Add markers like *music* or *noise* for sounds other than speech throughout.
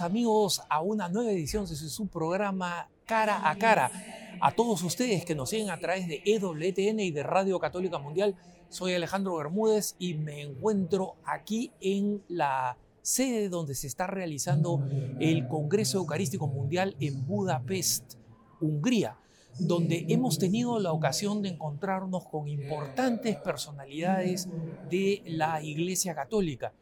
Amigos a una nueva edición de su programa Cara a Cara. A todos ustedes que nos siguen a través de EWTN y de Radio Católica Mundial, soy Alejandro Bermúdez y me encuentro aquí en la sede donde se está realizando el Congreso Eucarístico Mundial en Budapest, Hungría, donde hemos tenido la ocasión de encontrarnos con importantes personalidades de la Iglesia Católica.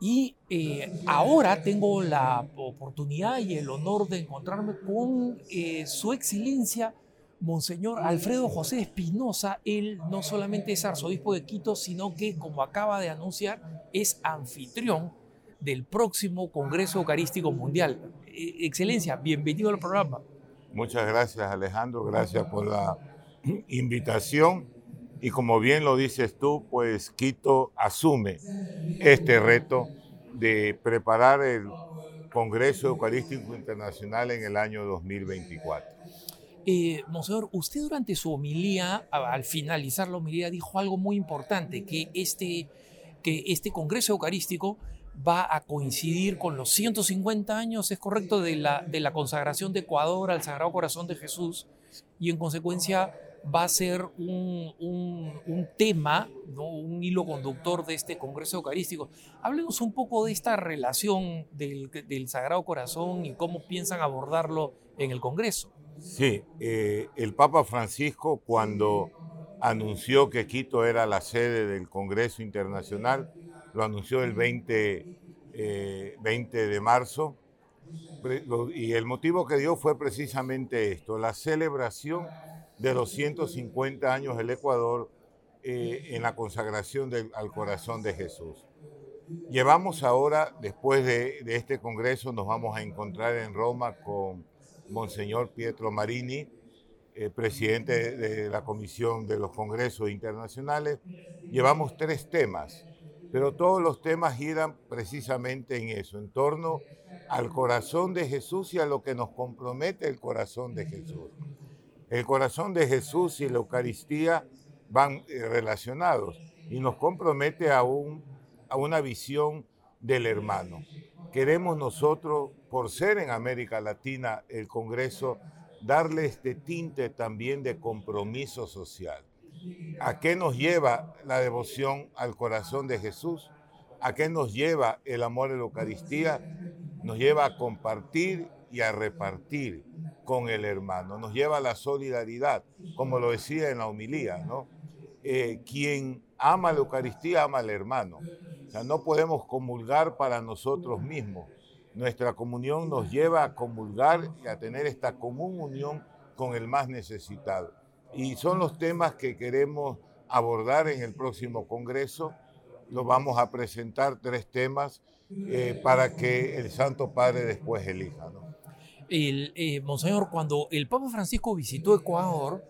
Y eh, ahora tengo la oportunidad y el honor de encontrarme con eh, su excelencia, Monseñor Alfredo José Espinosa. Él no solamente es arzobispo de Quito, sino que, como acaba de anunciar, es anfitrión del próximo Congreso Eucarístico Mundial. Eh, excelencia, bienvenido al programa. Muchas gracias Alejandro, gracias por la invitación y como bien lo dices tú, pues Quito asume este reto de preparar el Congreso Eucarístico Internacional en el año 2024. Eh, usted durante su homilía, al finalizar la homilía, dijo algo muy importante, que este, que este Congreso Eucarístico va a coincidir con los 150 años, es correcto, de la, de la consagración de Ecuador al Sagrado Corazón de Jesús, y en consecuencia va a ser un, un, tema, ¿no? un hilo conductor de este Congreso Eucarístico. Háblenos un poco de esta relación del, del Sagrado Corazón y cómo piensan abordarlo en el Congreso. Sí, eh, el Papa Francisco cuando anunció que Quito era la sede del Congreso Internacional, lo anunció el 20, 20 eh, de marzo, y el motivo que dio fue precisamente esto, la celebración de los 150 años del Ecuador eh, en la consagración al corazón de Jesús. Llevamos ahora, después de, este congreso, nos vamos a encontrar en Roma con Monseñor Pietro Marini, eh, presidente de la Comisión de los Congresos Internacionales. Llevamos tres temas, pero todos los temas giran precisamente en eso, en torno al corazón de Jesús y a lo que nos compromete el corazón de Jesús. El corazón de Jesús y la Eucaristía van eh, relacionados y nos compromete a, a una visión del hermano. Queremos nosotros, por ser en América Latina el Congreso, darle este tinte también de compromiso social. ¿A qué nos lleva la devoción al corazón de Jesús? ¿A qué nos lleva el amor a la Eucaristía? Nos lleva a compartir y a repartir con el hermano, nos lleva a la solidaridad, como lo decía en la homilía, ¿no? Eh, quien ama la Eucaristía ama al hermano. O sea, no podemos comulgar para nosotros mismos. Nuestra comunión nos lleva a comulgar y a tener esta común unión con el más necesitado. Y son los temas que queremos abordar en el próximo Congreso. Lo vamos a presentar tres temas eh, para que el Santo Padre después elija. ¿no? El, eh, Monseñor, cuando el Papa Francisco visitó Ecuador,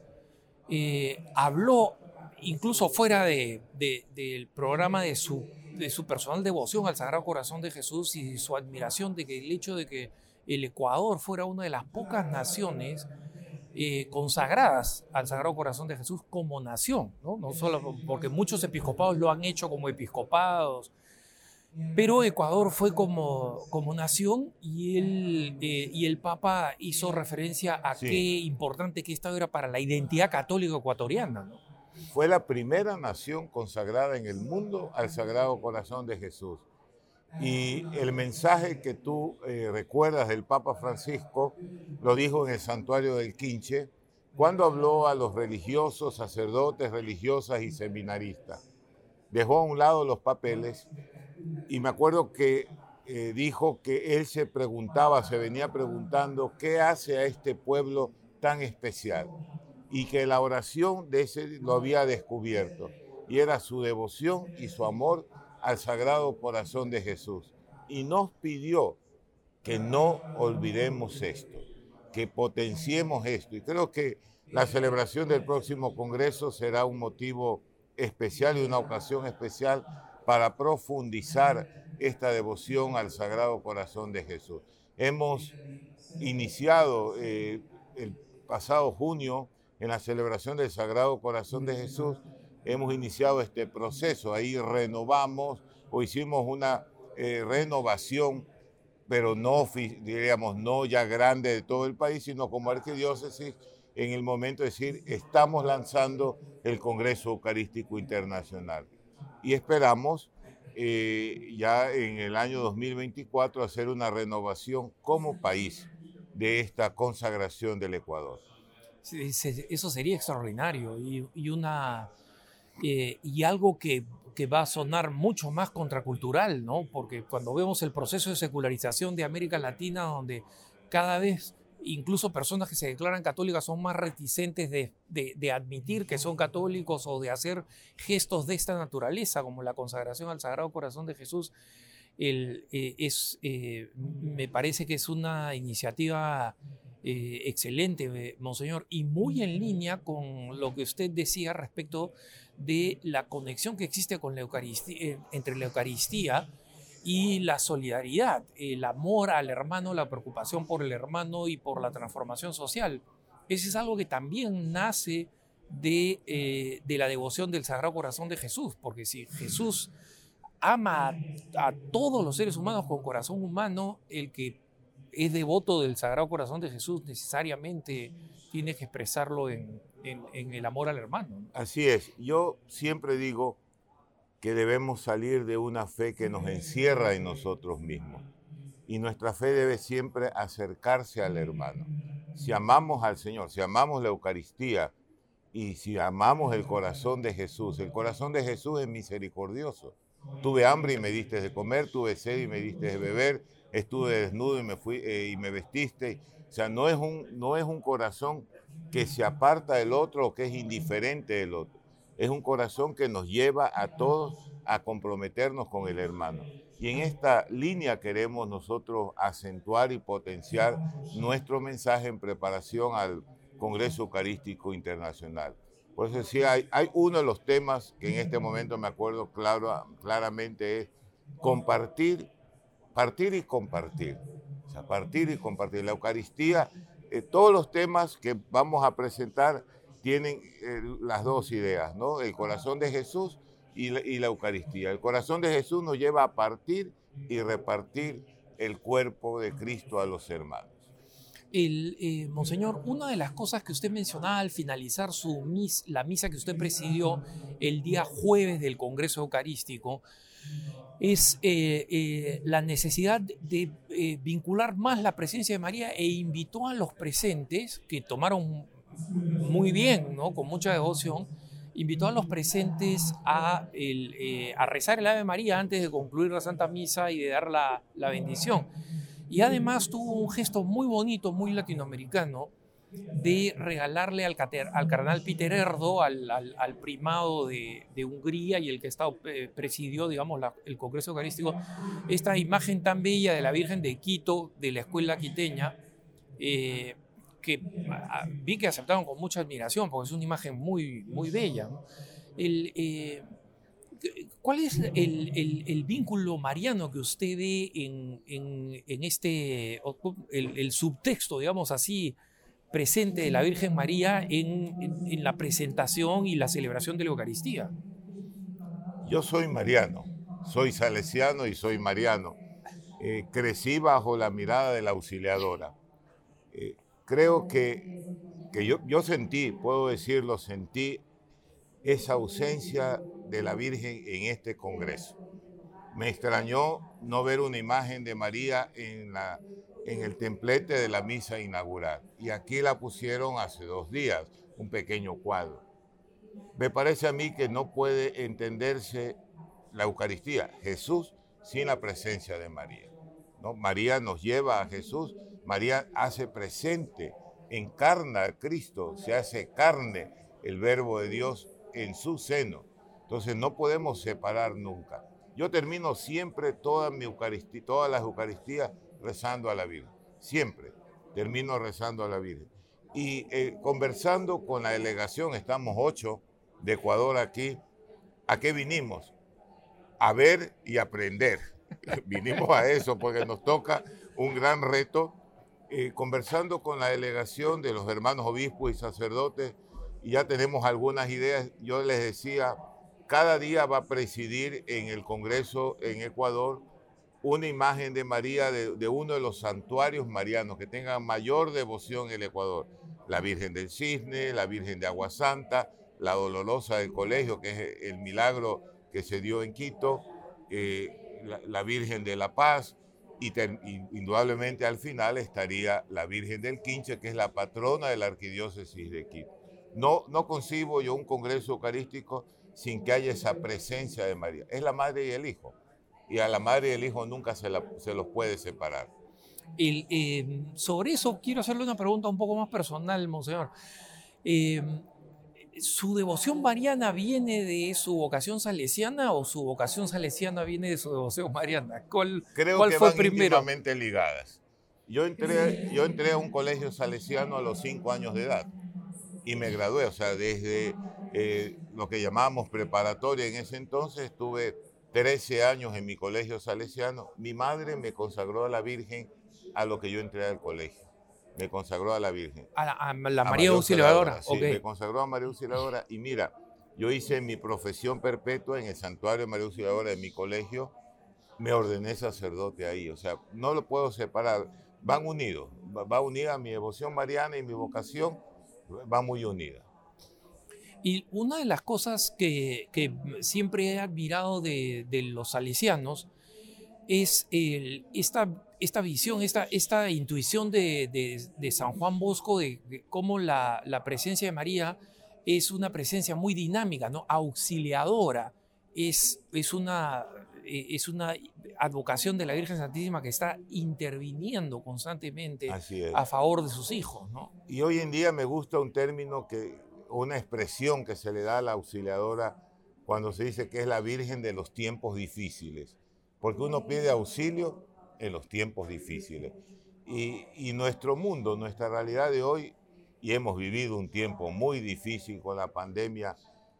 eh, habló incluso fuera de, del programa de su, de su personal devoción al Sagrado Corazón de Jesús y su admiración de que el hecho de que el Ecuador fuera una de las pocas naciones eh, consagradas al Sagrado Corazón de Jesús como nación, ¿no? no solo porque muchos episcopados lo han hecho como episcopados, pero Ecuador fue como, como nación y el, eh, y el Papa hizo referencia a qué importante que esto era para la identidad católica ecuatoriana. Fue la primera nación consagrada en el mundo al Sagrado Corazón de Jesús. Y el mensaje que tú eh, recuerdas del Papa Francisco lo dijo en el santuario del Quinche cuando habló a los religiosos, sacerdotes, religiosas y seminaristas. Dejó a un lado los papeles y me acuerdo que eh, dijo que él se preguntaba, se venía preguntando, ¿qué hace a este pueblo tan especial? Y que la oración de ese lo había descubierto, y era su devoción y su amor al Sagrado Corazón de Jesús. Y nos pidió que no olvidemos esto, que potenciemos esto. Y creo que la celebración del próximo Congreso será un motivo especial y una ocasión especial para profundizar esta devoción al Sagrado Corazón de Jesús. Hemos iniciado eh, el pasado junio en la celebración del Sagrado Corazón de Jesús, hemos iniciado este proceso, ahí renovamos o hicimos una eh, renovación pero no, diríamos, no ya grande de todo el país, sino como arquidiócesis en el momento de decir, estamos lanzando el Congreso Eucarístico Internacional. Y esperamos eh, ya en el año 2024 hacer una renovación como país de esta consagración del Ecuador. Eso sería extraordinario y, una, eh, y algo que, que, va a sonar mucho más contracultural, ¿no? Porque cuando vemos el proceso de secularización de América Latina, donde cada vez incluso personas que se declaran católicas son más reticentes de, admitir que son católicos o de hacer gestos de esta naturaleza, como la consagración al Sagrado Corazón de Jesús, eh, eh, me parece que es una iniciativa eh, excelente, Monseñor, y muy en línea con lo que usted decía respecto de la conexión que existe con la Eucaristía, entre la Eucaristía y la solidaridad, el amor al hermano, la preocupación por el hermano y por la transformación social. Ese es algo que también nace de, eh, de la devoción del Sagrado Corazón de Jesús, porque si Jesús ama a, todos los seres humanos con corazón humano, el que es devoto del Sagrado Corazón de Jesús necesariamente tiene que expresarlo en, en el amor al hermano. Así es, yo siempre digo, que debemos salir de una fe que nos encierra en nosotros mismos. Y nuestra fe debe siempre acercarse al hermano. Si amamos al Señor, si amamos la Eucaristía y si amamos el corazón de Jesús, el corazón de Jesús es misericordioso. Tuve hambre y me diste de comer, tuve sed y me diste de beber, estuve desnudo y me, fui, eh, y me vestiste. O sea, no es, un, no es un corazón que se aparta del otro o que es indiferente del otro es un corazón que nos lleva a todos a comprometernos con el hermano. Y en esta línea queremos nosotros acentuar y potenciar nuestro mensaje en preparación al Congreso Eucarístico Internacional. Por eso decía, hay, uno de los temas que en este momento me acuerdo claro, claramente es compartir, partir y compartir. O sea, partir y compartir. La Eucaristía, eh, todos los temas que vamos a presentar tienen eh, las dos ideas, ¿no? El corazón de Jesús y la, Eucaristía. El corazón de Jesús nos lleva a partir y repartir el cuerpo de Cristo a los hermanos. El, eh, Monseñor, una de las cosas que usted mencionaba al finalizar su mis, la misa que usted presidió el día jueves del Congreso Eucarístico es eh, la necesidad de vincular más la presencia de María e invitó a los presentes que tomaron muy bien, ¿no? con mucha devoción, invitó a los presentes a, eh, a, rezar el Ave María antes de concluir la Santa Misa y de dar la, bendición. Y además tuvo un gesto muy bonito, muy latinoamericano, de regalarle al, al cardenal Peter Erdo, al, primado de, Hungría y el que está, eh, presidió digamos, el Congreso Eucarístico, esta imagen tan bella de la Virgen de Quito, de la escuela quiteña, eh, que vi que aceptaron con mucha admiración, porque es una imagen muy, muy bella. El, eh, ¿Cuál es el, el, vínculo mariano que usted ve en, en, este, el, subtexto, digamos así, presente de la Virgen María en, en, la presentación y la celebración de la Eucaristía? Yo soy mariano, soy salesiano y soy mariano. Eh, crecí bajo la mirada de la auxiliadora. Creo que, que yo, yo sentí, puedo decirlo, sentí esa ausencia de la Virgen en este Congreso. Me extrañó no ver una imagen de María en, la, en el templete de la misa inaugural. Y aquí la pusieron hace dos días, un pequeño cuadro. Me parece a mí que no puede entenderse la Eucaristía, Jesús, sin la presencia de María. ¿no? María nos lleva a Jesús María hace presente, encarna a Cristo, se hace carne el verbo de Dios en su seno. Entonces no podemos separar nunca. Yo termino siempre toda mi Eucaristía, todas las Eucaristías rezando a la Virgen. Siempre termino rezando a la Virgen. Y eh, conversando con la delegación, estamos ocho de Ecuador aquí. ¿A qué vinimos? A ver y aprender. *laughs* vinimos a eso porque nos toca un gran reto eh, conversando con la delegación de los hermanos obispos y sacerdotes, y ya tenemos algunas ideas, yo les decía, cada día va a presidir en el Congreso en Ecuador una imagen de María de, uno de los santuarios marianos que tenga mayor devoción en el Ecuador. La Virgen del Cisne, la Virgen de Agua Santa, la Dolorosa del Colegio, que es el milagro que se dio en Quito, eh, la, Virgen de la Paz, y, indudablemente al final estaría la Virgen del Quinche, que es la patrona de la Arquidiócesis de Quito. No, no concibo yo un congreso eucarístico sin que haya esa presencia de María. Es la madre y el hijo y a la madre y el hijo nunca se, se los puede separar. Eh, sobre eso quiero hacerle una pregunta un poco más personal, monseñor. Eh, ¿Su devoción mariana viene de su vocación salesiana o su vocación salesiana viene de su devoción mariana? ¿Cuál, Creo que fue van primero? ligadas. Yo entré, yo entré a un colegio salesiano a los cinco años de edad y me gradué, o sea, desde eh, lo que llamábamos preparatoria en ese entonces estuve 13 años en mi colegio salesiano, mi madre me consagró a la Virgen a lo que yo entré al colegio. Me consagró a la Virgen. A la, María, Auxiliadora. Sí, me consagró a María Auxiliadora. Y mira, yo hice mi profesión perpetua en el santuario de María Auxiliadora de mi colegio. Me ordené sacerdote ahí. O sea, no lo puedo separar. Van unidos. Va unida mi devoción mariana y mi vocación. Va muy unida. Y una de las cosas que, siempre he admirado de, los salesianos es esta, esta visión, esta, esta intuición de, San Juan Bosco de, cómo la, presencia de María es una presencia muy dinámica, ¿no? auxiliadora, es, es, una, es una advocación de la Virgen Santísima que está interviniendo constantemente a favor de sus hijos. ¿no? Y hoy en día me gusta un término que una expresión que se le da a la auxiliadora cuando se dice que es la Virgen de los tiempos difíciles, porque uno pide auxilio en los tiempos difíciles. Y, nuestro mundo, nuestra realidad de hoy, y hemos vivido un tiempo muy difícil con la pandemia,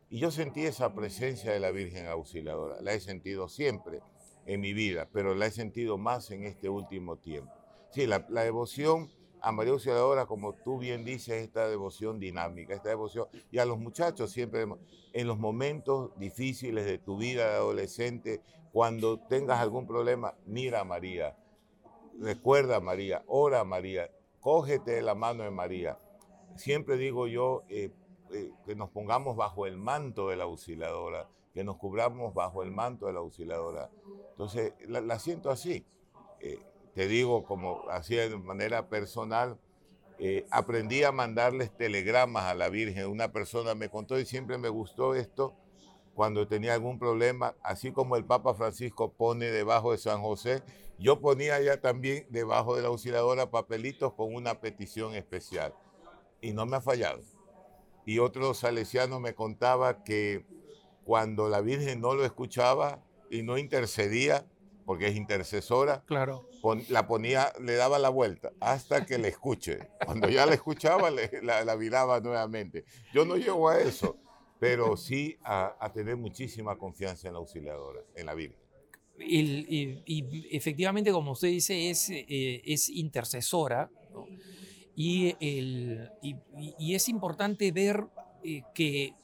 y yo sentí esa presencia de la Virgen Auxiliadora, la he sentido siempre en mi vida, pero la he sentido más en este último tiempo. Sí, la devoción a María Auxiliadora, como tú bien dices, esta devoción dinámica, esta devoción, y a los muchachos siempre, en los momentos difíciles de tu vida de adolescente, cuando tengas algún problema, mira a María, recuerda a María, ora a María, cógete de la mano de María. Siempre digo yo eh, eh, que nos pongamos bajo el manto de la auxiliadora, que nos cubramos bajo el manto de la auxiliadora. Entonces, la, siento así. Eh, te digo, como hacía de manera personal, eh, aprendí a mandarles telegramas a la Virgen. Una persona me contó y siempre me gustó esto cuando tenía algún problema, así como el Papa Francisco pone debajo de San José, yo ponía ya también debajo de la auxiliadora papelitos con una petición especial. Y no me ha fallado. Y otro salesiano me contaba que cuando la Virgen no lo escuchaba y no intercedía, porque es intercesora, claro. la ponía, le daba la vuelta hasta que le escuche. Cuando ya la escuchaba, la, la, viraba nuevamente. Yo no llego a eso, pero sí a, tener muchísima confianza en la auxiliadora, en la Virgen. Y, efectivamente, como usted dice, es, eh, es intercesora y, el, y, es importante ver eh, que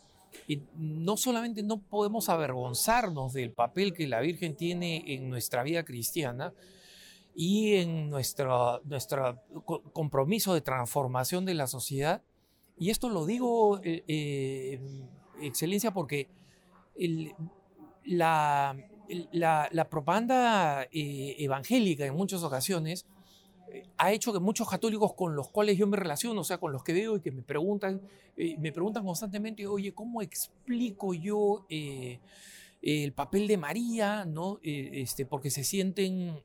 no solamente no podemos avergonzarnos del papel que la Virgen tiene en nuestra vida cristiana y en nuestro, compromiso de transformación de la sociedad, y esto lo digo, eh, eh, Excelencia, porque la, propaganda eh, evangélica en muchas ocasiones ha hecho que muchos católicos con los cuales yo me relaciono, o sea, con los que veo y que me preguntan, eh, me preguntan constantemente, oye, ¿cómo explico yo eh, el papel de María? ¿no? Eh, este, porque se sienten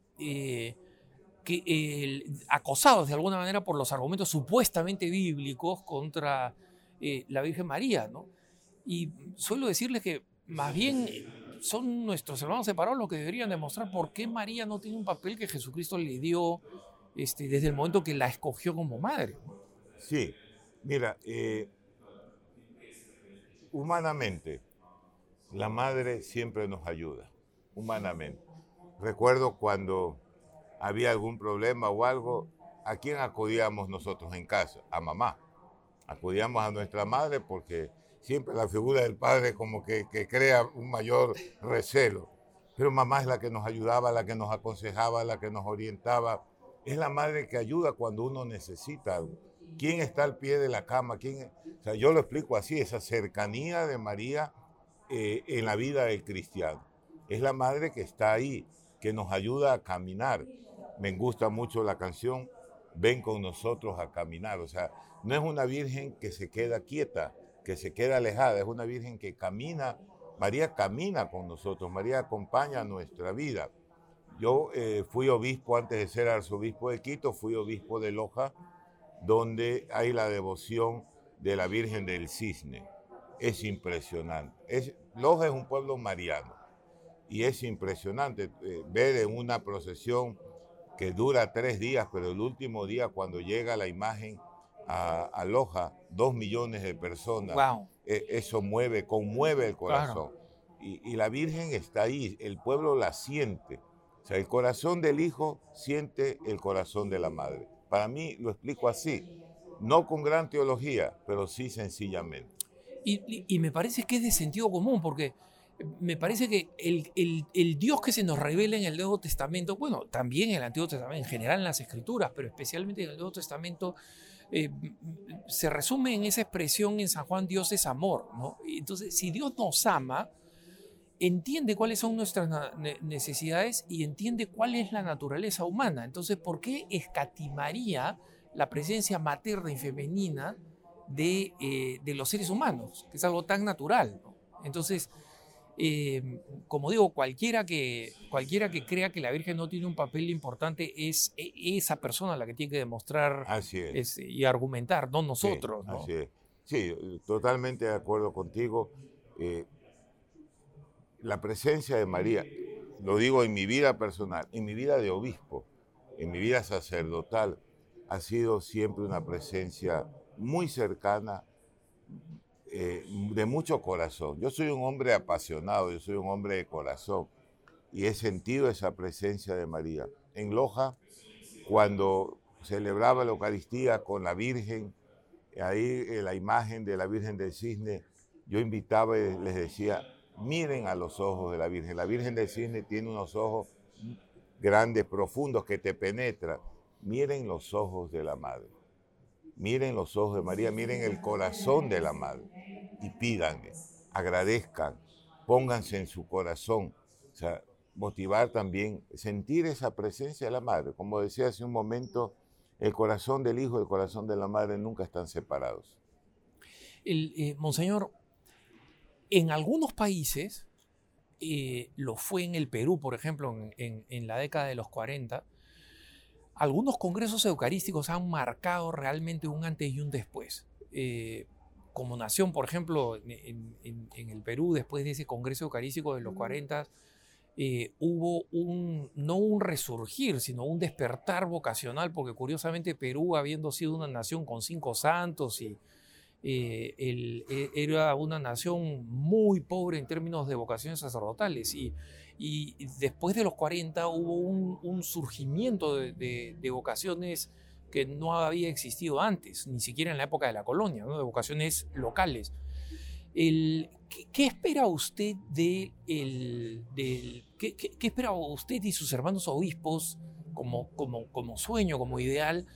acosados de alguna manera por los argumentos supuestamente bíblicos contra la Virgen María. ¿no? Y suelo decirles que más bien son nuestros hermanos separados los que deberían demostrar por qué María no tiene un papel que Jesucristo le dio este, desde el momento que la escogió como madre. Sí, mira, eh, humanamente, la madre siempre nos ayuda, humanamente. Recuerdo cuando había algún problema o algo, ¿a quién acudíamos nosotros en casa? A mamá. Acudíamos a nuestra madre porque siempre la figura del padre como que, que crea un mayor recelo. pero mamá es la que nos ayudaba, la que nos aconsejaba, la que nos orientaba. Es la madre que ayuda cuando uno necesita. ¿Quién está al pie de la cama? ¿Quién? O sea, yo lo explico así, esa cercanía de María eh, en la vida del cristiano. Es la madre que está ahí, que nos ayuda a caminar. Me gusta mucho la canción Ven con nosotros a caminar. O sea, no es una virgen que se queda quieta, que se queda alejada, es una virgen que camina. María camina con nosotros, María acompaña nuestra vida. Yo eh, fui obispo antes de ser arzobispo de Quito, fui obispo de Loja, donde hay la devoción de la Virgen del Cisne. Es impresionante. Es, Loja es un pueblo mariano y es impresionante eh, ver en una procesión que dura tres días, pero el último día cuando llega la imagen a, Loja, dos millones de personas, e, eso mueve, conmueve el corazón. Y, y la Virgen está ahí, el pueblo la siente. O sea, el corazón del hijo siente el corazón de la madre. Para mí lo explico así, no con gran teología, pero sí sencillamente. Y, me parece que es de sentido común, porque me parece que el, el, Dios que se nos revela en el Nuevo Testamento, bueno, también en el Antiguo Testamento, en general en las Escrituras, pero especialmente en el Nuevo Testamento, eh, se resume en esa expresión en San Juan, Dios es amor, ¿no? Entonces, si Dios nos ama, entiende cuáles son nuestras necesidades y entiende cuál es la naturaleza humana. Entonces, ¿por qué escatimaría la presencia materna y femenina de, eh, de los seres humanos? Que es algo tan natural. Entonces, eh, como digo, cualquiera que, cualquiera que crea que la Virgen no tiene un papel importante es e, esa persona la que tiene que demostrar y argumentar, no nosotros. Sí, Así es. Sí, totalmente de acuerdo contigo. Eh, la presencia de María, lo digo en mi vida personal, en mi vida de obispo, en mi vida sacerdotal, ha sido siempre una presencia muy cercana, eh, de mucho corazón. Yo soy un hombre apasionado, yo soy un hombre de corazón y he sentido esa presencia de María. En Loja, cuando celebraba la Eucaristía con la Virgen, ahí eh, la imagen de la Virgen del Cisne, yo invitaba y les decía, miren a los ojos de la Virgen. La Virgen del Cisne tiene unos ojos grandes, profundos, que te penetran. Miren los ojos de la Madre. Miren los ojos de María, miren el corazón de la Madre. Y pídanle, agradezcan, pónganse en su corazón. O sea, motivar también, sentir esa presencia de la Madre. Como decía hace un momento, el corazón del Hijo y el corazón de la Madre nunca están separados. El, eh, monseñor, en algunos países, eh, lo fue en el Perú, por ejemplo, en, la década de los 40, algunos congresos eucarísticos han marcado realmente un antes y un después. Eh, como nación, por ejemplo, en, el Perú, después de ese congreso eucarístico de los 40, eh, hubo un, no un resurgir, sino un despertar vocacional, porque curiosamente Perú, habiendo sido una nación con cinco santos y eh, e, era una nación muy pobre en términos de vocaciones sacerdotales y, después de los 40 hubo un, surgimiento de, vocaciones que no había existido antes, ni siquiera en la época de la colonia, de vocaciones locales. ¿qué, espera usted de qué, espera usted y sus hermanos obispos como, como, como sueño, como ideal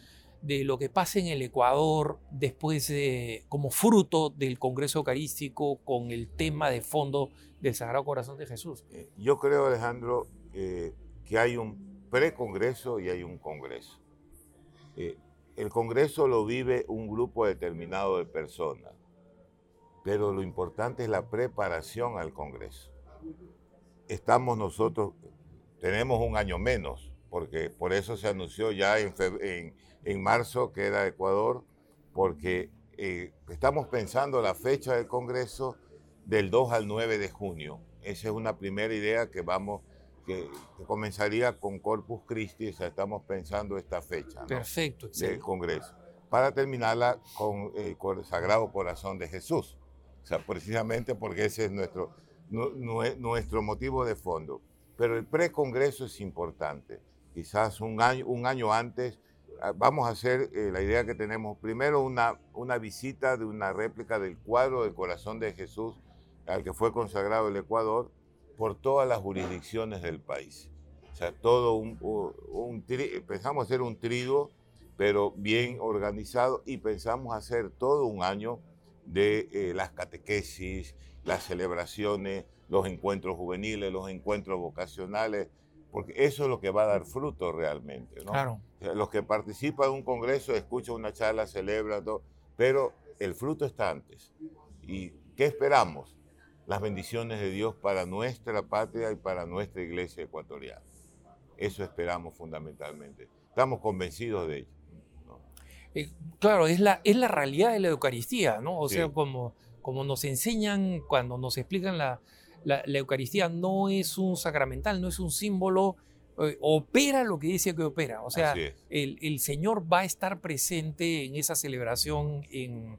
de lo que pasa en el Ecuador después de, como fruto del Congreso Eucarístico con el tema de fondo del Sagrado Corazón de Jesús. Eh, yo creo, Alejandro, eh, que hay un pre-congreso y hay un congreso. Eh, el congreso lo vive un grupo determinado de personas, pero lo importante es la preparación al congreso. Estamos nosotros, tenemos un año menos, porque por eso se anunció ya en, en en marzo, que era Ecuador, porque eh, estamos pensando la fecha del Congreso del 2 al 9 de junio. Esa es una primera idea que vamos, que, comenzaría con Corpus Christi, o sea, estamos pensando esta fecha Perfecto, del Congreso, para terminarla con el Sagrado Corazón de Jesús. O sea, precisamente porque ese es nuestro, nuestro motivo de fondo. Pero el precongreso es importante. Quizás un año, un año antes vamos a hacer eh, la idea que tenemos, primero una, una visita de una réplica del cuadro del corazón de Jesús al que fue consagrado el Ecuador, por todas las jurisdicciones del país. O sea, todo un, un, pensamos hacer un trigo, pero bien organizado y pensamos hacer todo un año de eh, las catequesis, las celebraciones, los encuentros juveniles, los encuentros vocacionales, porque eso es lo que va a dar fruto realmente. ¿no? Claro. Los que participan en un congreso escuchan una charla, celebran todo, pero el fruto está antes. ¿Y qué esperamos? Las bendiciones de Dios para nuestra patria y para nuestra iglesia ecuatoriana. Eso esperamos fundamentalmente. Estamos convencidos de ello. Eh, claro, es la, es la realidad de la Eucaristía, ¿no? O sea, como, como nos enseñan cuando nos explican la, la, Eucaristía, no es un sacramental, no es un símbolo, opera lo que dice que opera. O sea, el, el, Señor va a estar presente en esa celebración en,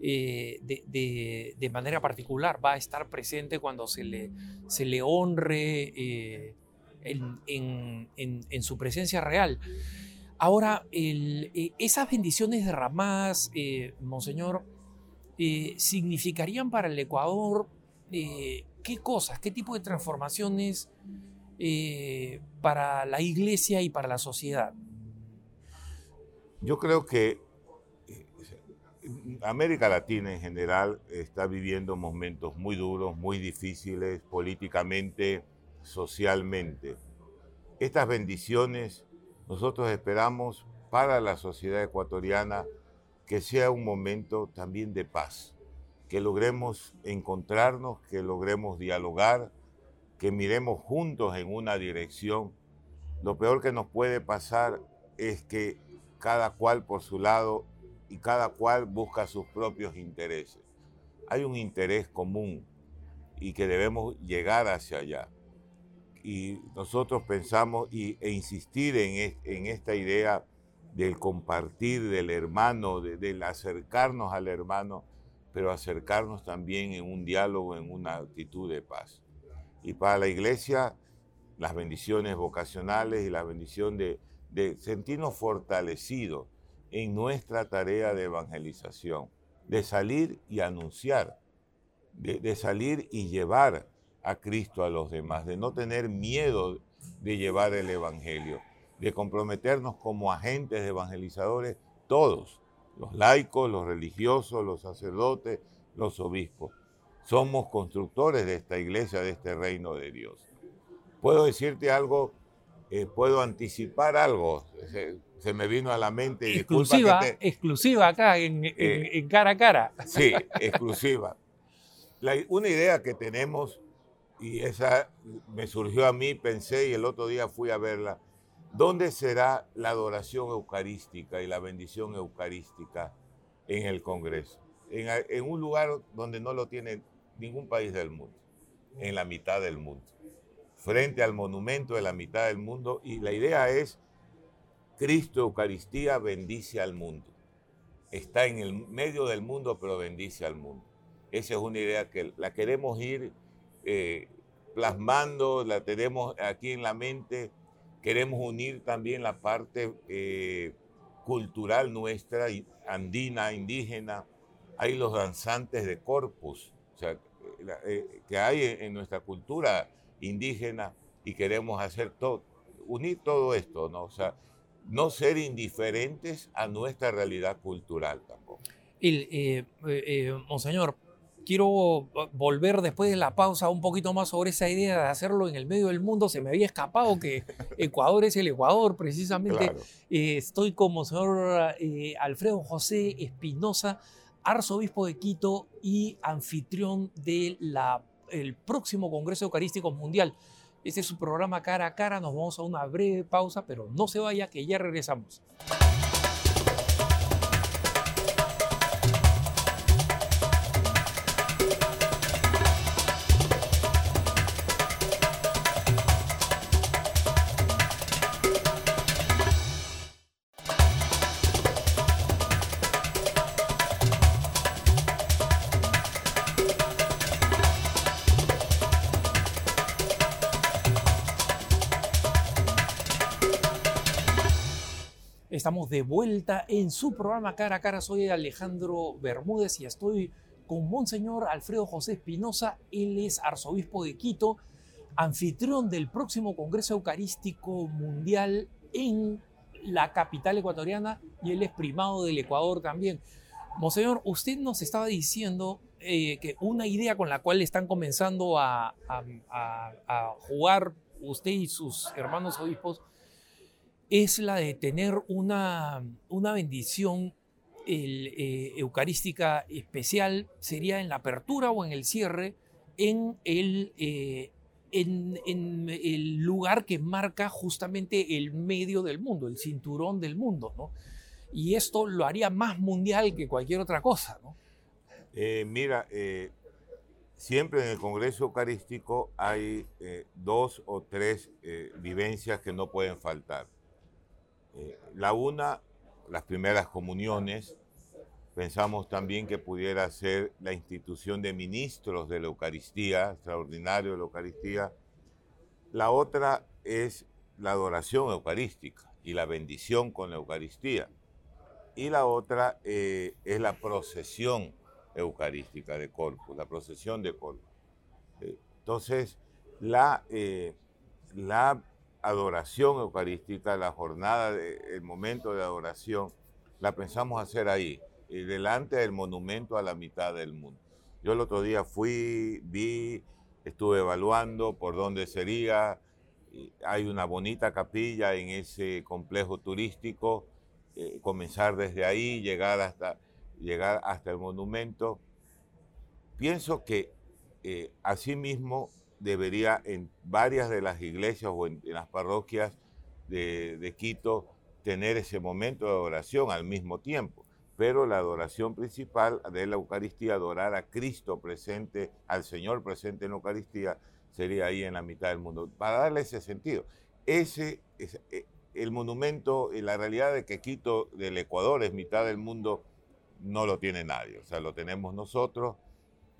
eh, de, de, manera particular, va a estar presente cuando se le, se le honre en, en, en su presencia real. Ahora, eh, esas bendiciones derramadas, eh, Monseñor, eh, significarían para el Ecuador qué cosas, qué tipo de transformaciones para la iglesia y para la sociedad. Yo creo que América Latina en general está viviendo momentos muy duros, muy difíciles políticamente, socialmente. Estas bendiciones nosotros esperamos para la sociedad ecuatoriana que sea un momento también de paz, que logremos encontrarnos, que logremos dialogar, que miremos juntos en una dirección. Lo peor que nos puede pasar es que cada cual por su lado y cada cual busca sus propios intereses. Hay un interés común y que debemos llegar hacia allá y nosotros pensamos y, e insistir en, en, esta idea del compartir del hermano, del acercarnos al hermano, pero acercarnos también en un diálogo, en una actitud de paz. Y para la iglesia, las bendiciones vocacionales y la bendición de, sentirnos fortalecidos en nuestra tarea de evangelización, de salir y anunciar, de, de salir y llevar a Cristo a los demás, de no tener miedo de llevar el Evangelio, de comprometernos como agentes evangelizadores todos, los laicos, los religiosos, los sacerdotes, los obispos. Somos constructores de esta iglesia, de este reino de Dios. Puedo decirte algo, eh, puedo anticipar algo, se, me vino a la mente. Exclusiva, exclusiva acá en, eh, cara a cara. Sí, *laughs* exclusiva. una idea que tenemos y esa me surgió a mí, pensé y el otro día fui a verla. ¿Dónde será la adoración eucarística y la bendición eucarística en el Congreso? En, un lugar donde no lo tiene ningún país del mundo, en la mitad del mundo, frente al monumento de la mitad del mundo. Y la idea es, Cristo Eucaristía bendice al mundo. Está en el medio del mundo, pero bendice al mundo. Esa es una idea que la queremos ir eh, plasmando, la tenemos aquí en la mente. Queremos unir también la parte eh, cultural nuestra, andina, indígena. Hay los danzantes de corpus, o sea, eh, que hay en, nuestra cultura indígena y queremos hacer todo, unir todo esto, ¿no? O sea, no ser indiferentes a nuestra realidad cultural tampoco. El, monseñor, quiero volver después de la pausa un poquito más sobre esa idea de hacerlo en el medio del mundo. Se me había escapado que *laughs* Ecuador es el Ecuador, precisamente. Eh, estoy como señor eh, Alfredo José Espinosa, arzobispo de Quito y anfitrión del próximo Congreso Eucarístico Mundial. Este es su programa cara a cara. Nos vamos a una breve pausa, pero no se vaya, que ya regresamos. Estamos de vuelta en su programa Cara a Cara. Soy Alejandro Bermúdez y estoy con Monseñor Alfredo José Espinosa. Él es arzobispo de Quito. anfitrión del próximo Congreso Eucarístico Mundial en la capital ecuatoriana y él es primado del Ecuador también. Monseñor, usted nos estaba diciendo eh, que una idea con la cual están comenzando a, jugar usted y sus hermanos obispos es la de tener una, una bendición eh, eucarística especial, sería en la apertura o en el cierre, en el, eh, en, el lugar que marca justamente el medio del mundo, el cinturón del mundo, ¿no? Y esto lo haría más mundial que cualquier otra cosa, ¿no? Eh, mira, siempre en el Congreso Eucarístico hay dos o tres vivencias que no pueden faltar. La una las primeras comuniones. Pensamos también que pudiera ser la institución de ministros de la Eucaristía, extraordinario de la Eucaristía. La otra es la adoración eucarística y la bendición con la Eucaristía. Y la otra eh, es la procesión eucarística de Corpus, la procesión de Corpus. Eh, entonces, la, eh, la adoración eucarística, la jornada, el momento de adoración, la pensamos hacer ahí, delante del monumento a la mitad del mundo. Yo el otro día fui, vi, estuve evaluando por dónde sería. Hay una bonita capilla en ese complejo turístico. Eh, comenzar desde ahí, llegar hasta, llegar hasta el monumento. Pienso que eh, asimismo debería en varias de las iglesias o en, las parroquias de, Quito tener ese momento de adoración al mismo tiempo. Pero la adoración principal de la Eucaristía, adorar a Cristo presente, al Señor presente en la Eucaristía, sería ahí en la mitad del mundo. Para darle ese sentido, ese, es eh, el monumento y la realidad de que Quito del Ecuador es mitad del mundo, no lo tiene nadie. O sea, lo tenemos nosotros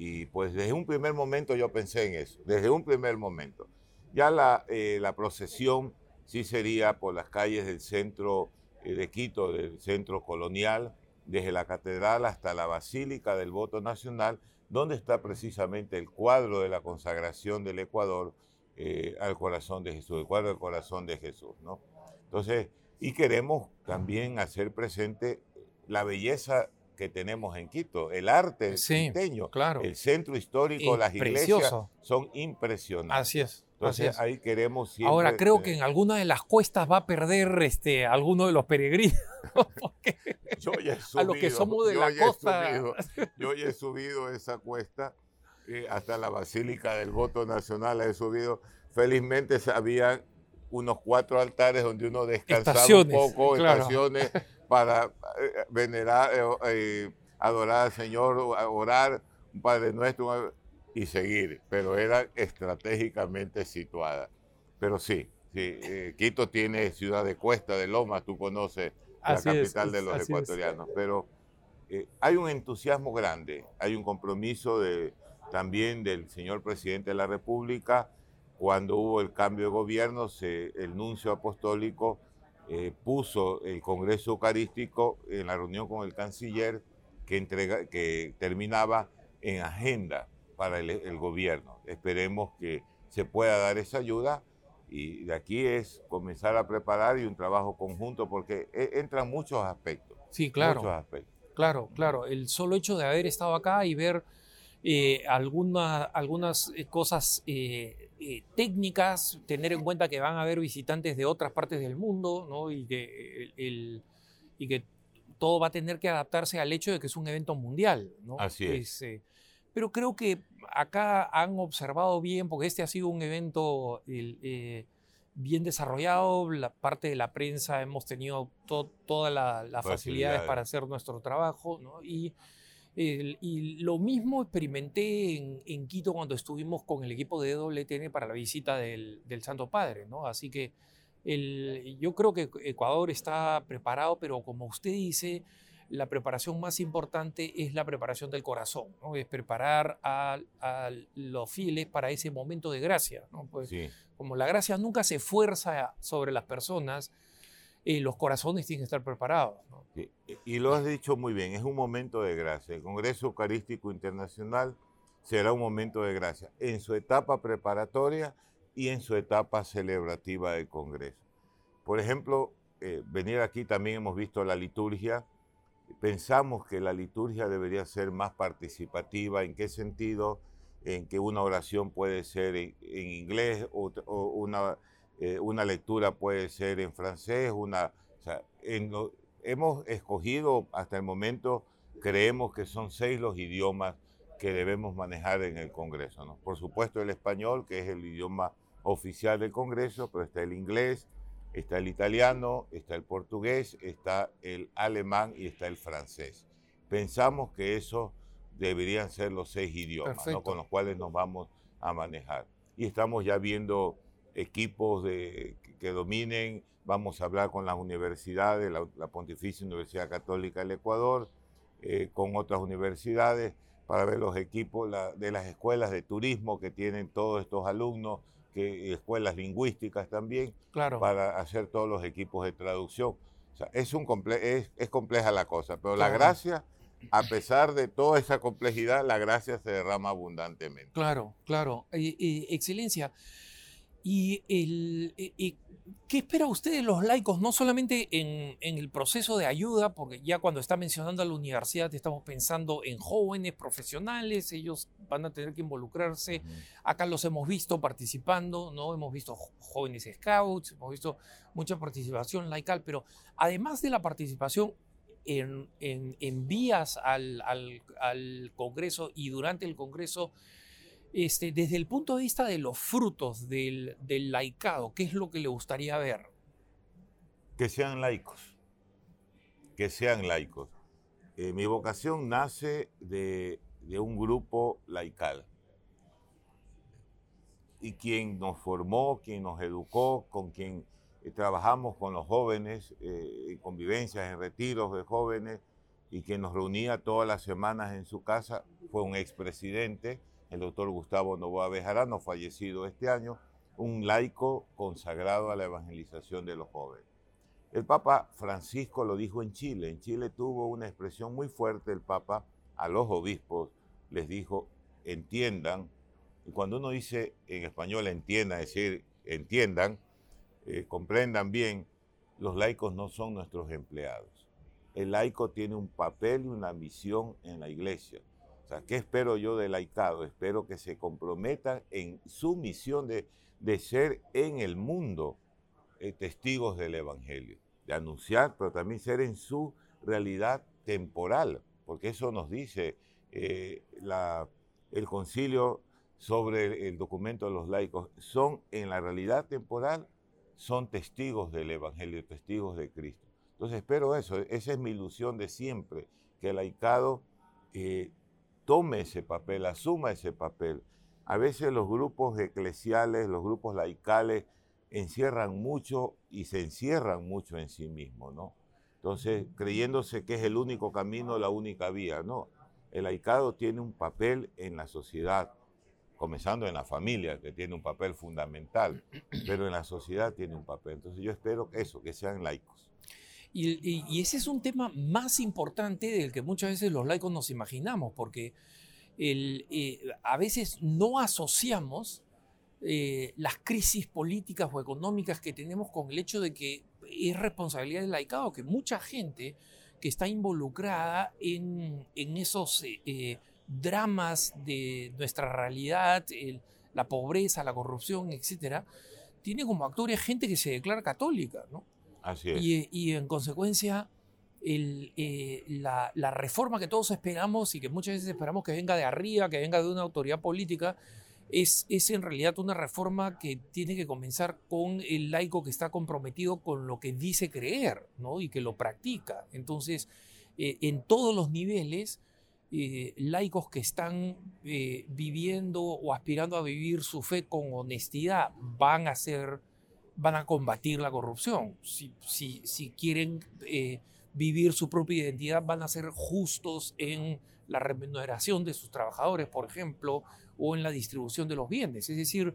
y pues desde un primer momento yo pensé en eso, desde un primer momento. Ya la, eh, procesión sí sería por las calles del centro eh, de Quito, del centro colonial, desde la catedral hasta la Basílica del Voto Nacional, donde está precisamente el cuadro de la consagración del Ecuador eh, al corazón de Jesús, el cuadro del corazón de Jesús, ¿no? Entonces, y queremos también hacer presente la belleza que tenemos en Quito, el arte sí, claro. el centro histórico, las iglesias son impresionantes. Así es. Entonces ahí queremos siempre, Ahora creo que en alguna de las cuestas va a perder este alguno de los peregrinos. yo ya he subido, a lo que somos de la costa. yo ya he subido esa cuesta eh, hasta la Basílica del Voto Nacional he subido. Felizmente había unos cuatro altares donde uno descansaba un poco, estaciones *laughs* para eh, venerar, eh, eh, adorar al Señor, orar un Padre Nuestro y seguir, pero era estratégicamente situada. Pero sí, sí Quito tiene ciudad de cuesta, de Loma, tú conoces la capital de los ecuatorianos, pero hay un entusiasmo grande, hay un compromiso de, también del señor presidente de la República. Cuando hubo el cambio de gobierno, se, el nuncio apostólico eh, puso el Congreso Eucarístico en la reunión con el canciller que, entrega, que terminaba en agenda para el, gobierno. Esperemos que se pueda dar esa ayuda y de aquí es comenzar a preparar y un trabajo conjunto porque e, entran muchos aspectos. Sí, claro. Muchos aspectos. Claro, claro. El solo hecho de haber estado acá y ver eh, algunas eh, cosas eh, técnicas, tener en cuenta que van a haber visitantes de otras partes del mundo ¿no? y, que el, y que todo va a tener que adaptarse al hecho de que es un evento mundial. ¿no? Así es. pero creo que acá han observado bien, porque este ha sido un evento bien desarrollado, la parte de la prensa hemos tenido todas las facilidades para hacer nuestro trabajo, ¿no? y y lo mismo experimenté en, Quito cuando estuvimos con el equipo de WTN para la visita del, Santo Padre, ¿no? Así que el, yo creo que Ecuador está preparado, pero como usted dice, la preparación más importante es la preparación del corazón, ¿no? es preparar a, los fieles para ese momento de gracia. ¿no? Pues, Como la gracia nunca se fuerza sobre las personas, y los corazones tienen que estar preparados. Y lo has dicho muy bien, es un momento de gracia. El Congreso Eucarístico Internacional será un momento de gracia. En su etapa preparatoria y en su etapa celebrativa del Congreso. Por ejemplo, eh, venir aquí también hemos visto la liturgia. Pensamos que la liturgia debería ser más participativa. ¿En qué sentido? En que una oración puede ser en, inglés o, una, eh, una, lectura puede ser en francés. Una, hemos escogido hasta el momento, creemos que son seis los idiomas que debemos manejar en el Congreso. ¿no? Por supuesto el español, que es el idioma oficial del Congreso, pero está el inglés, está el italiano, está el portugués, está el alemán y está el francés. Pensamos que esos deberían ser los seis idiomas con los cuales nos vamos a manejar. Y estamos ya viendo equipos de, que dominen, vamos a hablar con las universidades, la, Pontificia Universidad Católica del Ecuador, eh, con otras universidades, para ver los equipos de las escuelas de turismo que tienen todos estos alumnos, que escuelas lingüísticas también, para hacer todos los equipos de traducción. O sea, es, un es, es compleja la cosa, pero la gracia, a pesar de toda esa complejidad, la gracia se derrama abundantemente. Claro, claro. excelencia. Y, el, ¿qué espera usted de los laicos, no solamente en, el proceso de ayuda, porque ya cuando está mencionando a la universidad estamos pensando en jóvenes profesionales, ellos van a tener que involucrarse, acá los hemos visto participando, ¿no? hemos visto jóvenes scouts, hemos visto mucha participación laical, pero además de la participación en, vías al, al Congreso y durante el Congreso, este, desde el punto de vista de los frutos del, laicado, ¿qué es lo que le gustaría ver? Que sean laicos, que sean laicos. Eh, mi vocación nace de, un grupo laical. Y quien nos formó, quien nos educó, con quien eh, trabajamos con los jóvenes, eh, en convivencias, en retiros de jóvenes, y quien nos reunía todas las semanas en su casa, fue un expresidente el doctor Gustavo Novoa Bejarano, fallecido este año, un laico consagrado a la evangelización de los jóvenes. El Papa Francisco lo dijo en Chile. En Chile tuvo una expresión muy fuerte el Papa a los obispos. Les dijo, entiendan. Y cuando uno dice en español entienda, es decir, entiendan, eh, comprendan bien, los laicos no son nuestros empleados. El laico tiene un papel y una misión en la iglesia. ¿Qué espero yo del laicado? Espero que se comprometan en su misión de, ser en el mundo eh, testigos del Evangelio, de anunciar, pero también ser en su realidad temporal, porque eso nos dice eh, el concilio sobre el, documento de los laicos, son en la realidad temporal, son testigos del Evangelio, testigos de Cristo. Entonces espero eso, esa es mi ilusión de siempre, que el laicado eh, tome ese papel, asuma ese papel. A veces los grupos eclesiales, los grupos laicales, encierran mucho y se encierran mucho en sí mismos, ¿no? Entonces, creyéndose que es el único camino, la única vía, ¿no? El laicado tiene un papel en la sociedad, comenzando en la familia, que tiene un papel fundamental, pero en la sociedad tiene un papel. Entonces, yo espero eso, que sean laicos. Y, ese es un tema más importante del que muchas veces los laicos nos imaginamos, porque eh, a veces no asociamos eh, las crisis políticas o económicas que tenemos con el hecho de que es responsabilidad del laicado, que mucha gente que está involucrada en, esos eh, dramas de nuestra realidad, la pobreza, la corrupción, etcétera, tiene como actores gente que se declara católica, ¿no? Y, en consecuencia, eh, la, reforma que todos esperamos y que muchas veces esperamos que venga de arriba, que venga de una autoridad política, es, es en realidad una reforma que tiene que comenzar con el laico que está comprometido con lo que dice creer ¿no? y que lo practica. Entonces, eh, en todos los niveles, eh, laicos que están viviendo o aspirando a vivir su fe con honestidad van a ser van a combatir la corrupción. Si, si, si quieren eh, vivir su propia identidad, van a ser justos en la remuneración de sus trabajadores, por ejemplo, o en la distribución de los bienes. Es decir,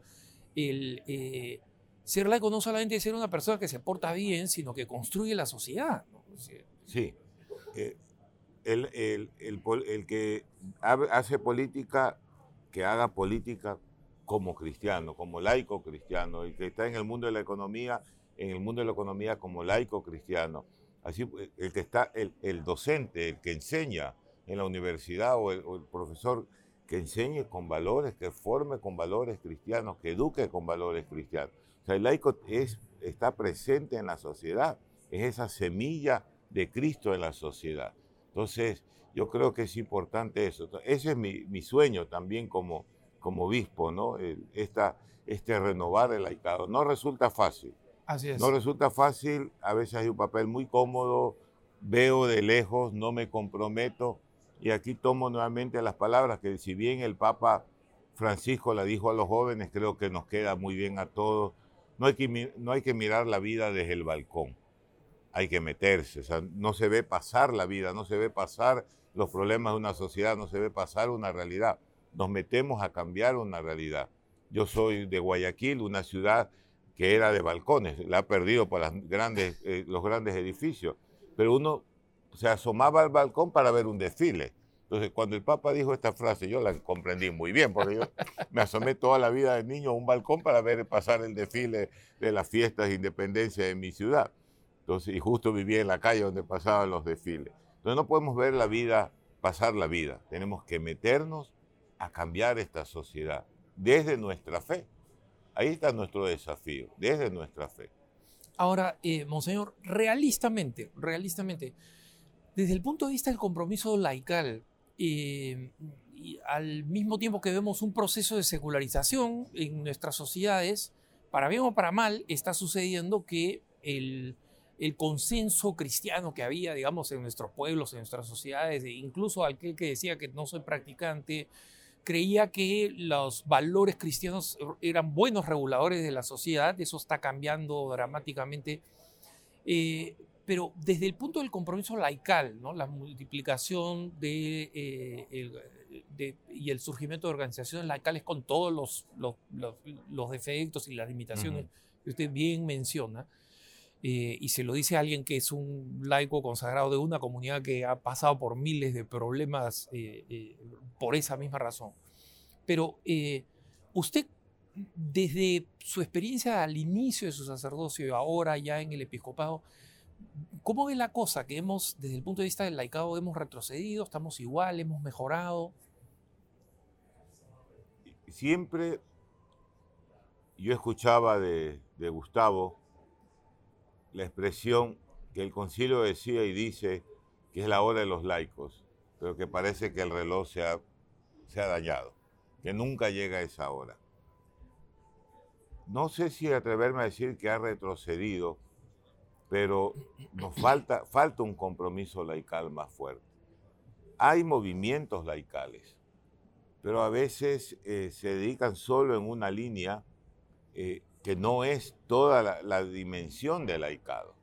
el, eh, ser laico no solamente es ser una persona que se porta bien, sino que construye la sociedad. Sí. Eh, el, el, el, el, que hace política, que haga política como cristiano, como laico cristiano, el que está en el mundo de la economía, en el mundo de la economía como laico cristiano. Así, el que está, el, docente, el que enseña en la universidad o el, profesor que enseñe con valores, que forme con valores cristianos, que eduque con valores cristianos. O sea, el laico es, está presente en la sociedad, es esa semilla de Cristo en la sociedad. Entonces, yo creo que es importante eso. Ese es mi, sueño también como, como obispo, ¿no? esta, este renovar el laicado. No resulta fácil, Así es. No resulta fácil, a veces hay un papel muy cómodo, veo de lejos, no me comprometo. Y aquí tomo nuevamente las palabras que si bien el Papa Francisco la dijo a los jóvenes, creo que nos queda muy bien a todos. No hay que, no hay que mirar la vida desde el balcón, hay que meterse. O sea, no se ve pasar la vida, no se ve pasar los problemas de una sociedad, no se ve pasar una realidad. Nos metemos a cambiar una realidad. Yo soy de Guayaquil, una ciudad que era de balcones, la ha perdido por las grandes, eh, los grandes edificios, pero uno se asomaba al balcón para ver un desfile. Entonces, cuando el Papa dijo esta frase, yo la comprendí muy bien, porque yo me asomé toda la vida de niño a un balcón para ver pasar el desfile de las fiestas de independencia de mi ciudad. Entonces, y justo vivía en la calle donde pasaban los desfiles. Entonces, no podemos ver la vida, pasar la vida. Tenemos que meternos a cambiar esta sociedad desde nuestra fe. Ahí está nuestro desafío, desde nuestra fe. Ahora, eh, Monseñor, realistamente, realistamente, desde el punto de vista del compromiso laical, eh, y al mismo tiempo que vemos un proceso de secularización en nuestras sociedades, para bien o para mal, está sucediendo que el, el consenso cristiano que había, digamos, en nuestros pueblos, en nuestras sociedades, e incluso aquel que decía que no soy practicante, creía que los valores cristianos eran buenos reguladores de la sociedad, eso está cambiando dramáticamente. Eh, pero desde el punto del compromiso laical, ¿no? la multiplicación de, eh, y el surgimiento de organizaciones laicales con todos los, los, defectos y las limitaciones que usted bien menciona, eh, y se lo dice a alguien que es un laico consagrado de una comunidad que ha pasado por miles de problemas eh, eh, por esa misma razón. Pero usted, desde su experiencia al inicio de su sacerdocio y ahora ya en el episcopado, ¿cómo ve la cosa? Que hemos, desde el punto de vista del laicado, hemos retrocedido, estamos igual, hemos mejorado. Siempre yo escuchaba de Gustavo, la expresión que el concilio decía y dice que es la hora de los laicos, pero que parece que el reloj se ha, se ha dañado, que nunca llega a esa hora. No sé si atreverme a decir que ha retrocedido, pero nos falta, falta un compromiso laical más fuerte. Hay movimientos laicales, pero a veces eh, se dedican solo en una línea eh, que no es toda la, dimensión del laicado.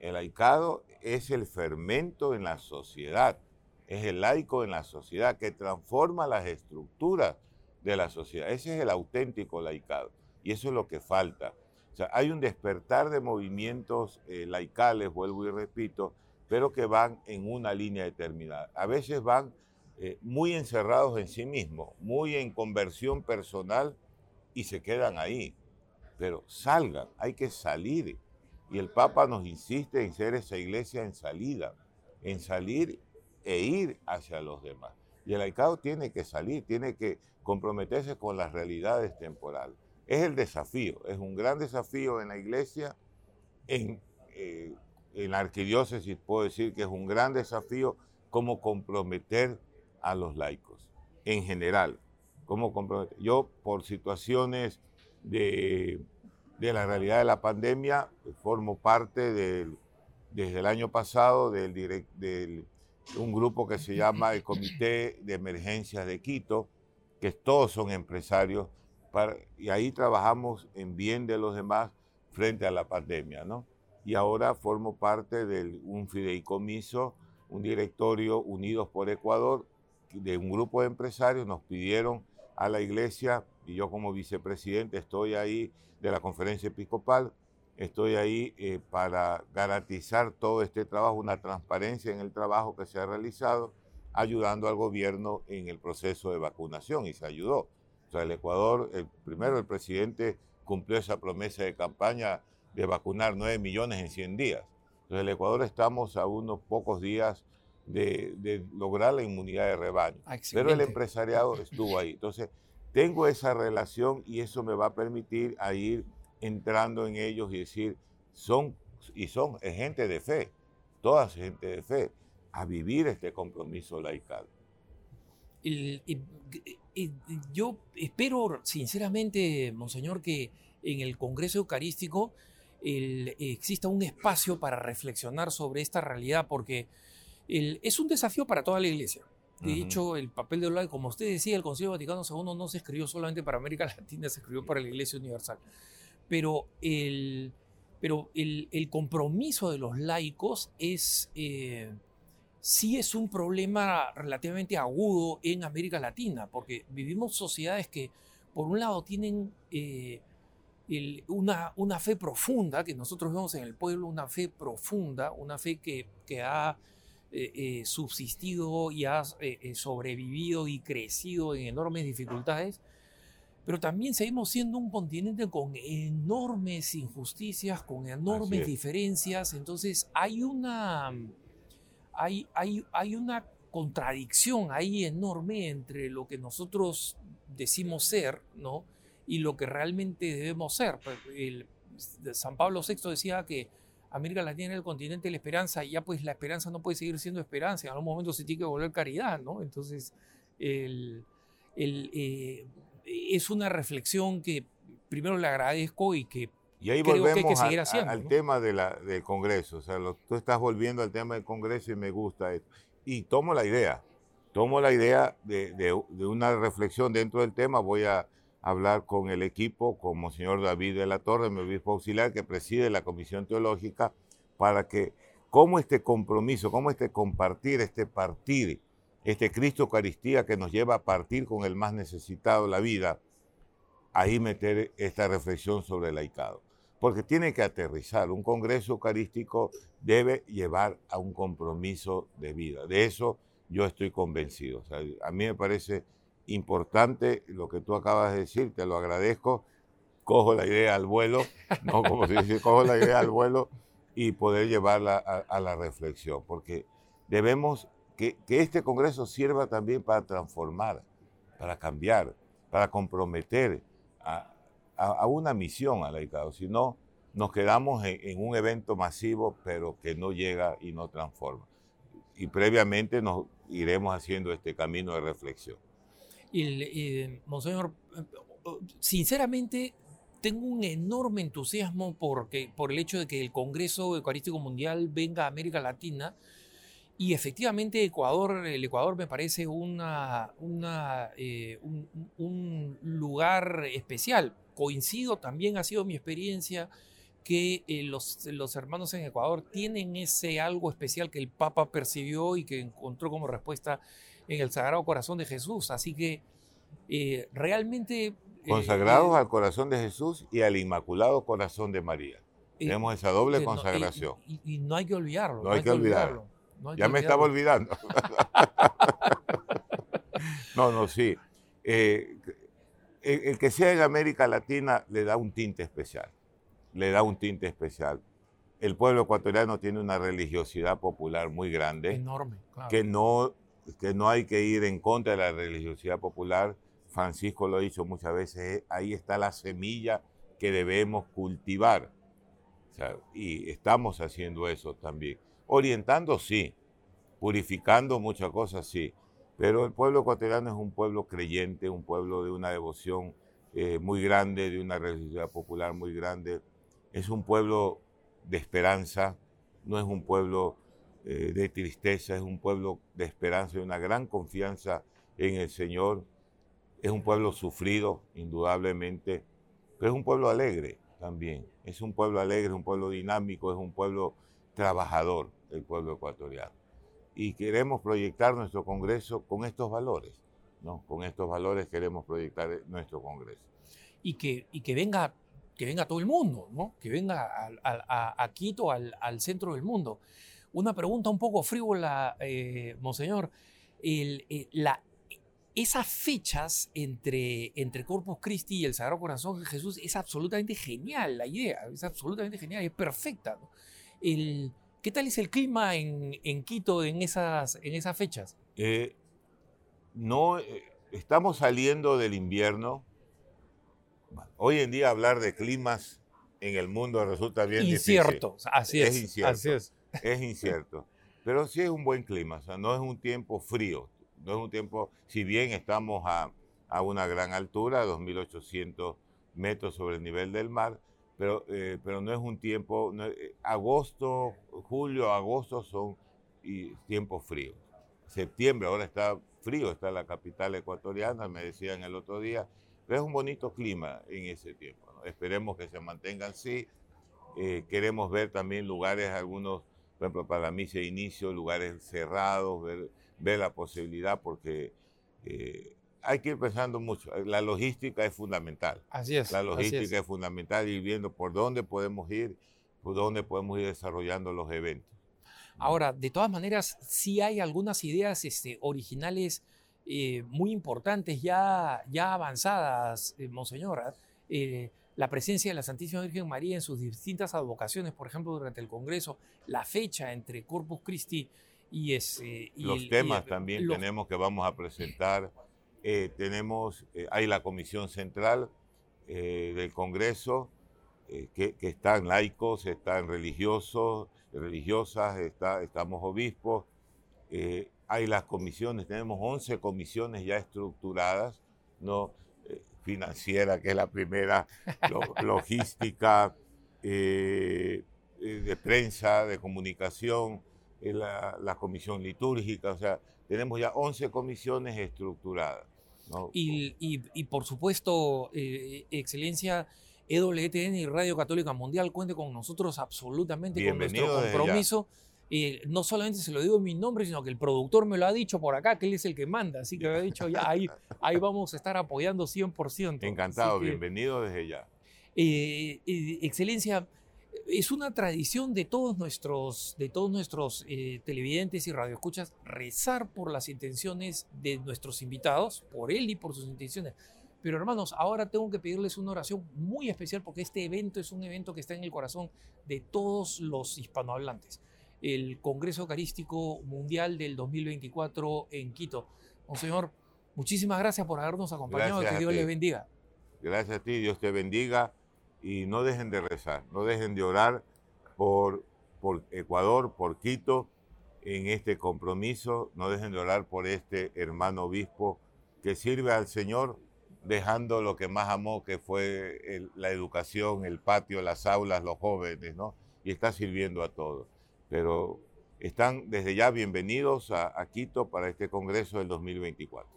El laicado es el fermento en la sociedad, es el laico en la sociedad que transforma las estructuras de la sociedad. Ese es el auténtico laicado y eso es lo que falta. O sea, hay un despertar de movimientos eh, laicales, vuelvo y repito, pero que van en una línea determinada. A veces van eh, muy encerrados en sí mismos, muy en conversión personal y se quedan ahí pero salgan, hay que salir. Y el Papa nos insiste en ser esa iglesia en salida, en salir e ir hacia los demás. Y el laicado tiene que salir, tiene que comprometerse con las realidades temporales. Es el desafío, es un gran desafío en la iglesia, en, eh, en la arquidiócesis puedo decir que es un gran desafío cómo comprometer a los laicos en general. Cómo comprometer. Yo por situaciones de, la realidad de la pandemia. Formo parte del, desde el año pasado del, del, un grupo que se llama el Comité de Emergencias de Quito, que todos son empresarios, y ahí trabajamos en bien de los demás frente a la pandemia, ¿no? Y ahora formo parte de un fideicomiso, un directorio Unidos por Ecuador, de un grupo de empresarios, nos pidieron a la iglesia y yo como vicepresidente estoy ahí de la conferencia episcopal, estoy ahí eh, para garantizar todo este trabajo, una transparencia en el trabajo que se ha realizado, ayudando al gobierno en el proceso de vacunación y se ayudó. O sea, el Ecuador, el, primero el presidente cumplió esa promesa de campaña de vacunar 9 millones en 100 días. Entonces, el Ecuador estamos a unos pocos días de, lograr la inmunidad de rebaño. Pero el empresariado estuvo ahí. Entonces, tengo esa relación y eso me va a permitir a ir entrando en ellos y decir, son, y son gente de fe, toda gente de fe, a vivir este compromiso laical. yo espero sinceramente, Monseñor, que en el Congreso Eucarístico exista un espacio para reflexionar sobre esta realidad, porque es un desafío para toda la Iglesia. De hecho, el papel de Olay, como usted decía, el Concilio Vaticano II no se escribió solamente para América *laughs* Latina, se escribió para la Iglesia Universal. Pero el, pero el, compromiso de los laicos es, eh, sí es un problema relativamente agudo en América Latina, porque vivimos sociedades que, por un lado, tienen eh, una, una fe profunda, que nosotros vemos en el pueblo, una fe profunda, una fe que, que ha eh, subsistido y ha sobrevivido y crecido en enormes dificultades pero también seguimos siendo un continente con enormes injusticias, con enormes diferencias. Entonces hay una, hay, hay, hay una contradicción ahí enorme entre lo que nosotros decimos ser ¿no? y lo que realmente debemos ser. Pues, el, San Pablo VI decía que América Latina era el continente de la esperanza y ya pues la esperanza no puede seguir siendo esperanza, en algún momento se tiene que volver caridad, ¿no? Entonces, el, el, eh, es una reflexión que primero le agradezco y que y ahí creo volvemos que hay que seguir haciendo. al tema de la, del Congreso. O sea, tú estás volviendo al tema del Congreso y me gusta esto. Y tomo la idea, tomo la idea de, de, una reflexión dentro del tema. Voy a hablar con el equipo, como señor David de la Torre, mi obispo auxiliar, que preside la Comisión Teológica, para que, cómo este compromiso, cómo este compartir, este partir este Cristo Eucaristía que nos lleva a partir con el más necesitado la vida, ahí meter esta reflexión sobre el laicado. Porque tiene que aterrizar. Un Congreso Eucarístico debe llevar a un compromiso de vida. De eso yo estoy convencido. a mí me parece importante lo que tú acabas de decir, te lo agradezco. Cojo la idea al vuelo, no como si dice, cojo la idea al vuelo y poder llevarla a, la reflexión, porque debemos que, este Congreso sirva también para transformar, para cambiar, para comprometer a, una misión al laicado. Si no, nos quedamos en, un evento masivo, pero que no llega y no transforma. Y previamente nos iremos haciendo este camino de reflexión. Monseñor, sinceramente, tengo un enorme entusiasmo por el hecho de que el Congreso Eucarístico Mundial venga a América Latina y efectivamente Ecuador, el Ecuador me parece eh, un, lugar especial. Coincido, también ha sido mi experiencia que eh, los, los, hermanos en Ecuador tienen ese algo especial que el Papa percibió y que encontró como respuesta en el Sagrado Corazón de Jesús. Así que eh, realmente... Consagrados al Corazón de Jesús y al Inmaculado Corazón de María. Tenemos esa doble consagración. y, no hay que olvidarlo. No, hay, que, olvidarlo ya me estaba olvidando. *laughs* no, no, sí. Eh, el, que sea en América Latina le da un tinte especial. Le da un tinte especial. El pueblo ecuatoriano tiene una religiosidad popular muy grande. Enorme, Que no, que no hay que ir en contra de la religiosidad popular. Francisco lo ha dicho muchas veces, eh, ahí está la semilla que debemos cultivar. y estamos haciendo eso también. Orientando, sí. Purificando muchas cosas, sí. Pero el pueblo ecuatoriano es un pueblo creyente, un pueblo de una devoción eh, muy grande, de una religiosidad popular muy grande. Es un pueblo de esperanza, no es un pueblo eh, de tristeza, es un pueblo de esperanza y una gran confianza en el Señor. Es un pueblo sufrido, indudablemente, pero es un pueblo alegre también. Es un pueblo alegre, es un pueblo dinámico, es un pueblo trabajador el pueblo ecuatoriano. Y queremos proyectar nuestro Congreso con estos valores, ¿no? Con estos valores queremos proyectar nuestro Congreso. Y que, y que venga que venga todo el mundo, ¿no? que venga a, Quito, al, centro del mundo. Una pregunta un poco frívola, eh, Monseñor. El, eh, la, esas fechas entre, entre Corpus Christi y el Sagrado Corazón de Jesús es absolutamente genial la idea, es absolutamente genial, es perfecta. El, ¿Qué tal es el clima en, en Quito en esas, en esas fechas? Eh, no, eh, estamos saliendo del invierno. Hoy en día hablar de climas en el mundo resulta bien incierto, difícil. Así es, es incierto. Así es. Es incierto. Pero sí es un buen clima, o sea, no es un tiempo frío, no es un tiempo, si bien estamos a, a una gran altura, 2.800 metros sobre el nivel del mar, pero, eh, pero no es un tiempo, eh, agosto, julio, agosto son tiempos fríos. Septiembre ahora está frío, está la capital ecuatoriana, me decían el otro día, pero es un bonito clima en ese tiempo. Esperemos que se mantengan así. Eh, queremos ver también lugares, algunos, por ejemplo, para mí se inicio, lugares cerrados, ver, ver la posibilidad, porque eh, hay que ir pensando mucho. La logística es fundamental. Así es. La logística es. es. fundamental, ir viendo por dónde podemos ir, por dónde podemos ir desarrollando los eventos. Ahora, de todas maneras, sí hay algunas ideas este, originales eh, muy importantes, ya, ya avanzadas, eh, Monseñor. ¿ah? Eh, la presencia de la Santísima Virgen María en sus distintas advocaciones, por ejemplo, durante el Congreso, la fecha entre Corpus Christi y, ese, y los el, temas y el, también los, tenemos que vamos a presentar. Eh, tenemos, eh, hay la Comisión Central eh, del Congreso, que, que, están laicos, están religiosos, religiosas, está, estamos obispos, hay las comisiones, tenemos 11 comisiones ya estructuradas, ¿no? Financiera, que es la primera, lo, *laughs* logística, de prensa, de comunicación, la, la, comisión litúrgica, o sea, tenemos ya 11 comisiones estructuradas. ¿no? Y, y, y, por supuesto, eh, Excelencia, EWTN y Radio Católica Mundial cuente con nosotros absolutamente Bienvenido con nuestro compromiso. Eh, no solamente se lo digo en mi nombre, sino que el productor me lo ha dicho por acá, que él es el que manda, así que me ha dicho, ya ahí, ahí vamos a estar apoyando 100%. Encantado, que, bienvenido desde ya. Eh, excelencia, es una tradición de todos nuestros, de todos nuestros eh, televidentes y radioescuchas rezar por las intenciones de nuestros invitados, por él y por sus intenciones. Pero hermanos, ahora tengo que pedirles una oración muy especial porque este evento es un evento que está en el corazón de todos los hispanohablantes. El Congreso Eucarístico Mundial del 2024 en Quito. Monseñor, muchísimas gracias por habernos acompañado. Gracias que Dios les bendiga. Gracias a ti, Dios te bendiga y no dejen de rezar, no dejen de orar por, por Ecuador, por Quito, en este compromiso, no dejen de orar por este hermano obispo que sirve al Señor dejando lo que más amó, que fue el, la educación, el patio, las aulas, los jóvenes, ¿no? Y está sirviendo a todos. Pero están desde ya bienvenidos a, Quito para este Congreso del 2024.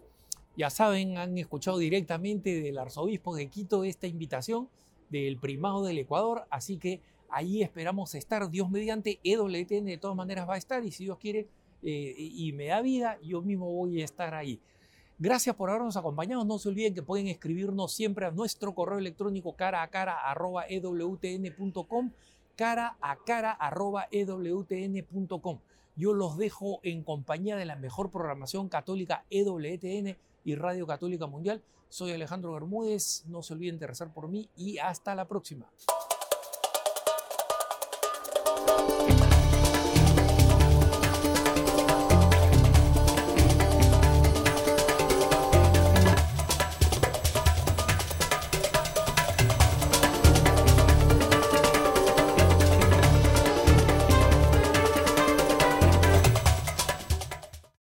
Ya saben, han escuchado directamente del arzobispo de Quito esta invitación del primado del Ecuador, así que ahí esperamos estar, Dios mediante, EWTN de todas maneras va a estar y si Dios quiere eh, y me da vida, yo mismo voy a estar ahí. Gracias por habernos acompañado, no se olviden que pueden escribirnos siempre a nuestro correo electrónico cara a cara arroba ewtn.com, cara a cara arroba ewtn.com. Yo los dejo en compañía de la mejor programación católica EWTN y Radio Católica Mundial. Soy Alejandro Bermúdez, no se olviden de rezar por mí y hasta la próxima.